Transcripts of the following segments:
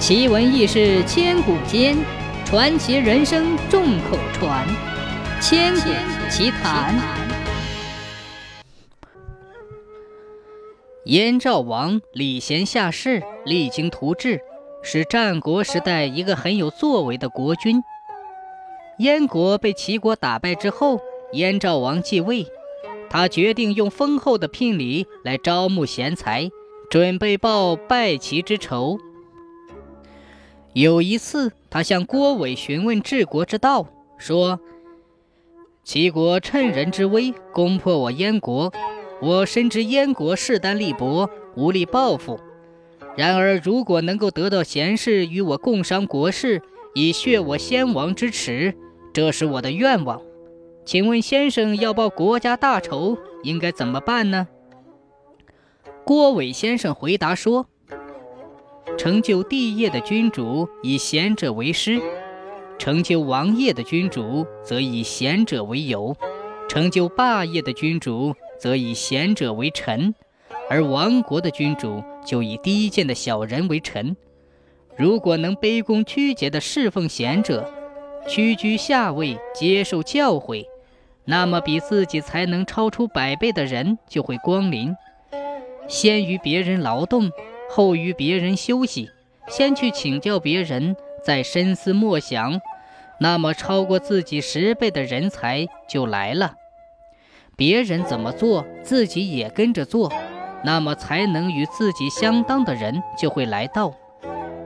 奇闻异事千古间，传奇人生众口传。千古奇谈。燕赵王礼贤下士，励精图治，是战国时代一个很有作为的国君。燕国被齐国打败之后，燕赵王继位，他决定用丰厚的聘礼来招募贤才，准备报败齐之仇。有一次，他向郭伟询问治国之道，说：“齐国趁人之危攻破我燕国，我深知燕国势单力薄，无力报复。然而，如果能够得到贤士与我共商国事，以血我先王之耻，这是我的愿望。请问先生，要报国家大仇，应该怎么办呢？”郭伟先生回答说。成就帝业的君主以贤者为师，成就王业的君主则以贤者为友，成就霸业的君主则以贤者为臣，而亡国的君主就以低贱的小人为臣。如果能卑躬屈节地侍奉贤者，屈居下位接受教诲，那么比自己才能超出百倍的人就会光临，先于别人劳动。后于别人休息，先去请教别人，再深思默想，那么超过自己十倍的人才就来了。别人怎么做，自己也跟着做，那么才能与自己相当的人就会来到。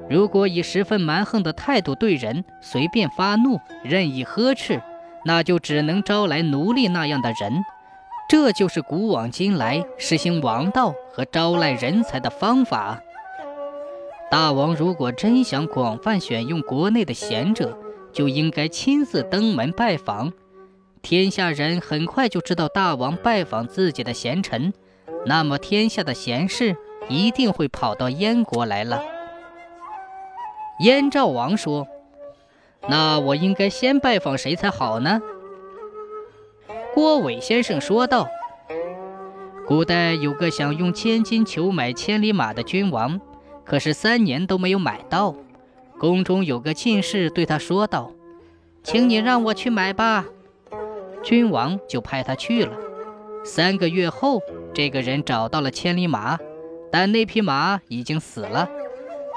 如果以十分蛮横的态度对人，随便发怒，任意呵斥，那就只能招来奴隶那样的人。这就是古往今来实行王道和招揽人才的方法。大王如果真想广泛选用国内的贤者，就应该亲自登门拜访，天下人很快就知道大王拜访自己的贤臣，那么天下的贤士一定会跑到燕国来了。燕赵王说：“那我应该先拜访谁才好呢？”郭伟先生说道：“古代有个想用千金求买千里马的君王，可是三年都没有买到。宫中有个进士对他说道：‘请你让我去买吧。’君王就派他去了。三个月后，这个人找到了千里马，但那匹马已经死了。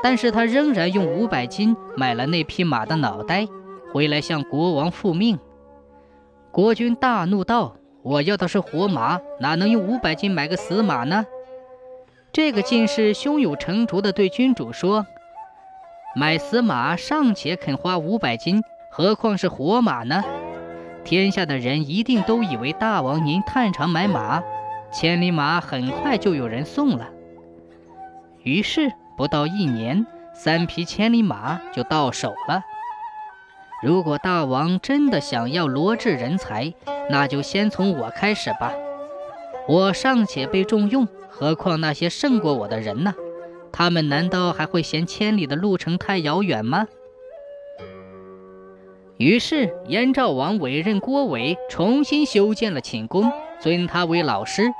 但是他仍然用五百金买了那匹马的脑袋，回来向国王复命。”国君大怒道：“我要的是活马，哪能用五百斤买个死马呢？”这个进士胸有成竹地对君主说：“买死马尚且肯花五百斤，何况是活马呢？”天下的人一定都以为大王您探长买马，千里马很快就有人送了。于是不到一年，三匹千里马就到手了。如果大王真的想要罗致人才，那就先从我开始吧。我尚且被重用，何况那些胜过我的人呢？他们难道还会嫌千里的路程太遥远吗？于是，燕赵王委任郭伟重新修建了寝宫，尊他为老师。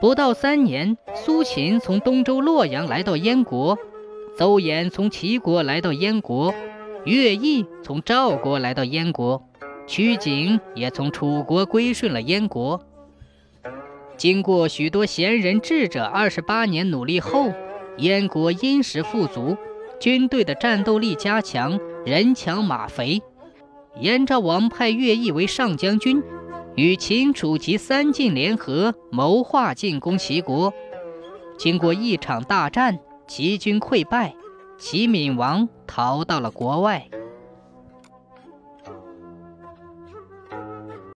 不到三年，苏秦从东周洛阳来到燕国，邹衍从齐国来到燕国。乐毅从赵国来到燕国，曲景也从楚国归顺了燕国。经过许多贤人智者二十八年努力后，燕国殷实富足，军队的战斗力加强，人强马肥。燕昭王派乐毅为上将军，与秦、楚、齐三晋联合，谋划进攻齐国。经过一场大战，齐军溃败。齐闵王逃到了国外。